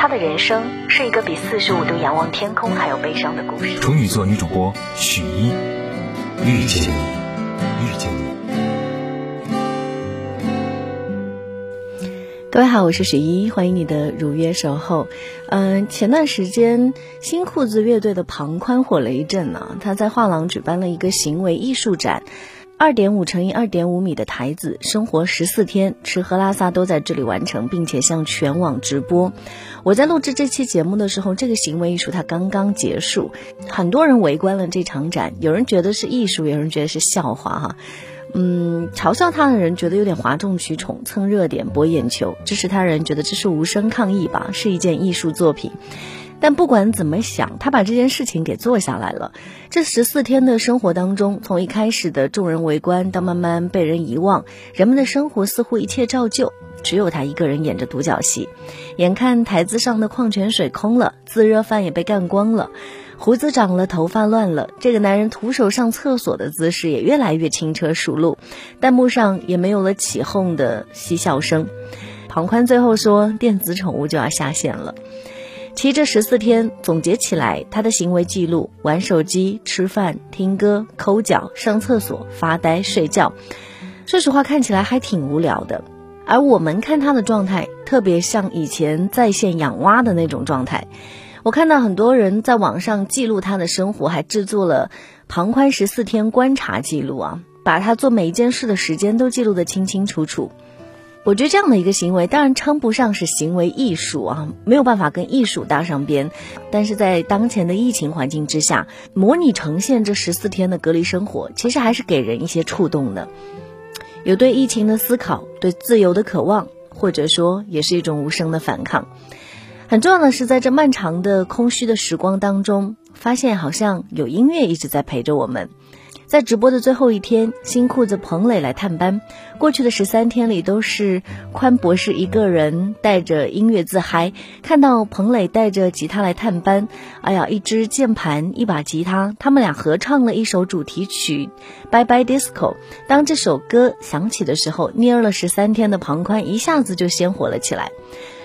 他的人生是一个比四十五度仰望天空还要悲伤的故事。处女座女主播许一，遇见你，遇见你。各位好，我是许一，欢迎你的如约守候。嗯、前段时间新裤子乐队的庞宽火了一阵呢、他在画廊举办了一个行为艺术展。二点五乘以二点五米的台子，生活十四天，吃喝拉撒都在这里完成，并且向全网直播。我在录制这期节目的时候，这个行为艺术它刚刚结束，很多人围观了这场展，有人觉得是艺术，有人觉得是笑话哈。嗯，嘲笑他的人觉得有点哗众取宠，蹭热点博眼球；支持他人觉得这是无声抗议吧，是一件艺术作品。但不管怎么想，他把这件事情给做下来了。这十四天的生活当中，从一开始的众人围观，到慢慢被人遗忘，人们的生活似乎一切照旧，只有他一个人演着独角戏。眼看台子上的矿泉水空了，自热饭也被干光了。胡子长了，头发乱了，这个男人徒手上厕所的姿势也越来越轻车熟路，弹幕上也没有了起哄的嬉笑声。庞宽最后说，电子宠物就要下线了。其实这十四天总结起来，他的行为记录：玩手机、吃饭、听歌、抠脚、上厕所、发呆、睡觉。说实话，看起来还挺无聊的。而我们看他的状态，特别像以前在线养蛙的那种状态。我看到很多人在网上记录他的生活，还制作了旁观十四天观察记录啊，把他做每一件事的时间都记录得清清楚楚。我觉得这样的一个行为，当然称不上是行为艺术啊，没有办法跟艺术搭上边。但是在当前的疫情环境之下，模拟呈现这十四天的隔离生活，其实还是给人一些触动的。有对疫情的思考，对自由的渴望，或者说也是一种无声的反抗。很重要的是，在这漫长的空虚的时光当中，发现好像有音乐一直在陪着我们。在直播的最后一天，新裤子彭磊来探班。过去的十三天里，都是宽博士一个人带着音乐自嗨。看到彭磊带着吉他来探班，哎呀，一支键盘，一把吉他，他们俩合唱了一首主题曲《Bye Bye Disco》。当这首歌响起的时候，蔫了十三天的庞宽一下子就鲜活了起来。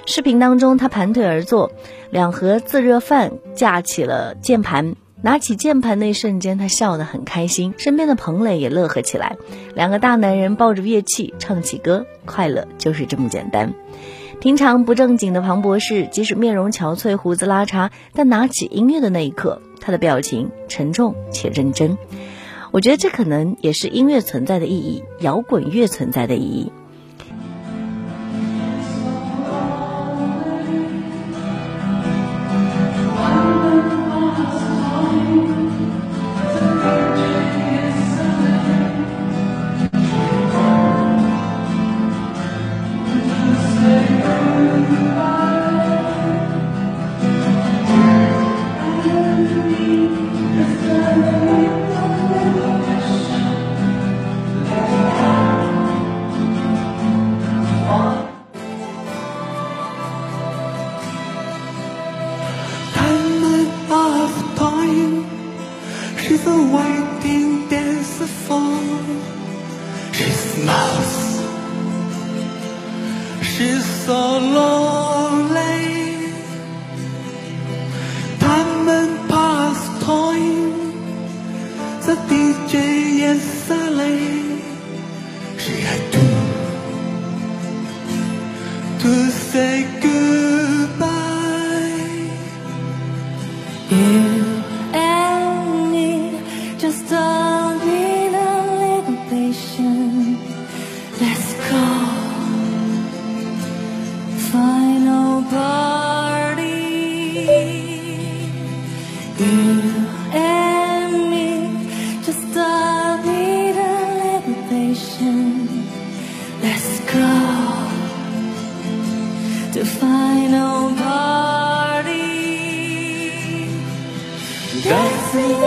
视频当中，他盘腿而坐，两盒自热饭架起了键盘。拿起键盘那一瞬间，他笑得很开心，身边的彭磊也乐呵起来。两个大男人抱着乐器唱起歌，快乐就是这么简单。平常不正经的庞博士，即使面容憔悴、胡子拉碴，但拿起音乐的那一刻，他的表情沉重且认真。我觉得这可能也是音乐存在的意义，摇滚乐存在的意义。Waiting dancer for. She smiles. She's so lonely. Time and past time, the DJ is silent. Let's go to final party. Dancing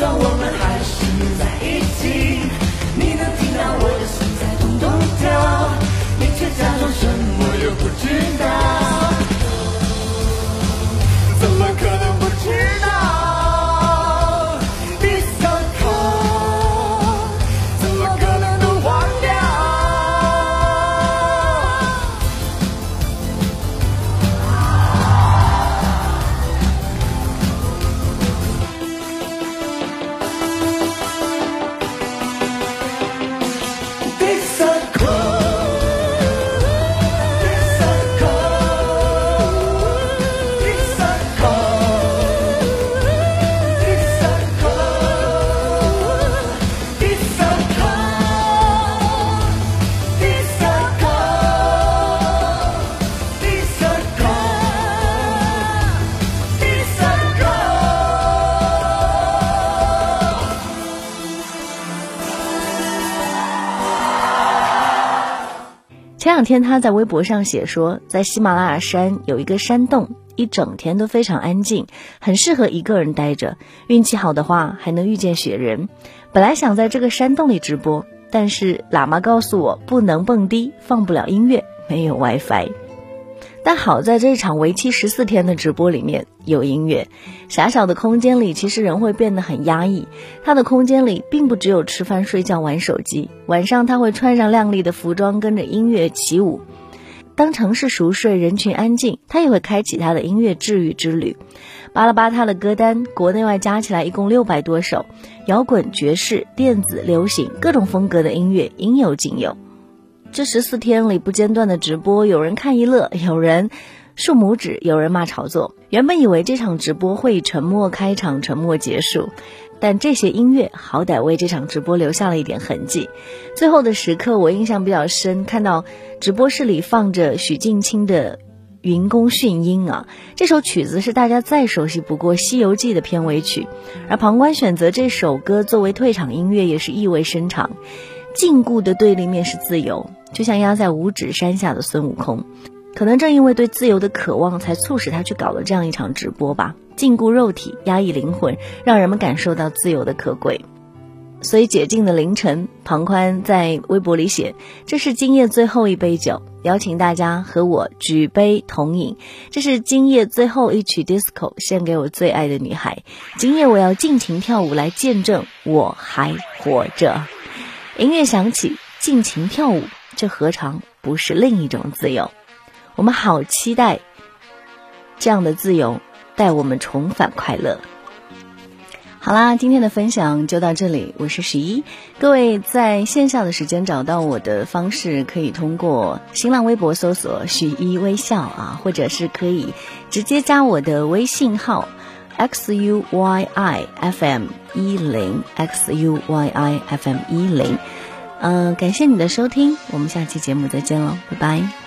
装我们还是在一起。你能听到我的心在咚咚跳，你却假装什么也不知前两天他在微博上写说，在喜马拉雅山有一个山洞，一整天都非常安静，很适合一个人待着。运气好的话，还能遇见雪人。本来想在这个山洞里直播，但是喇嘛告诉我不能蹦迪，放不了音乐，没有 WiFi。但好在这场为期十四天的直播里面有音乐，狭小的空间里其实人会变得很压抑。他的空间里并不只有吃饭、睡觉、玩手机，晚上他会穿上亮丽的服装，跟着音乐起舞。当城市熟睡，人群安静，他也会开启他的音乐治愈之旅。巴拉巴他的歌单，国内外加起来一共六百多首，摇滚、爵士、电子、流行各种风格的音乐应有尽有。这十四天里不间断的直播，有人看一乐，有人竖拇指，有人骂炒作。原本以为这场直播会以沉默开场，沉默结束，但这些音乐好歹为这场直播留下了一点痕迹。最后的时刻，我印象比较深，看到直播室里放着许镜清的。云宫迅音啊，这首曲子是大家再熟悉不过《西游记》的片尾曲，而旁观选择这首歌作为退场音乐也是意味深长。禁锢的对立面是自由，就像压在五指山下的孙悟空。可能正因为对自由的渴望，才促使他去搞了这样一场直播吧。禁锢肉体，压抑灵魂，让人们感受到自由的可贵。所以解禁的凌晨，庞宽在微博里写：“这是今夜最后一杯酒，邀请大家和我举杯同饮。这是今夜最后一曲 disco，献给我最爱的女孩。今夜我要尽情跳舞来见证我还活着。”音乐响起，尽情跳舞，这何尝不是另一种自由？我们好期待这样的自由带我们重返快乐。好啦，今天的分享就到这里，我是十一。各位在线下的时间找到我的方式，可以通过新浪微博搜索“许一微笑”啊，或者是可以直接加我的微信号 x u y i f m 一零 x u y i f m 一零。嗯，感谢你的收听，我们下期节目再见喽，拜拜。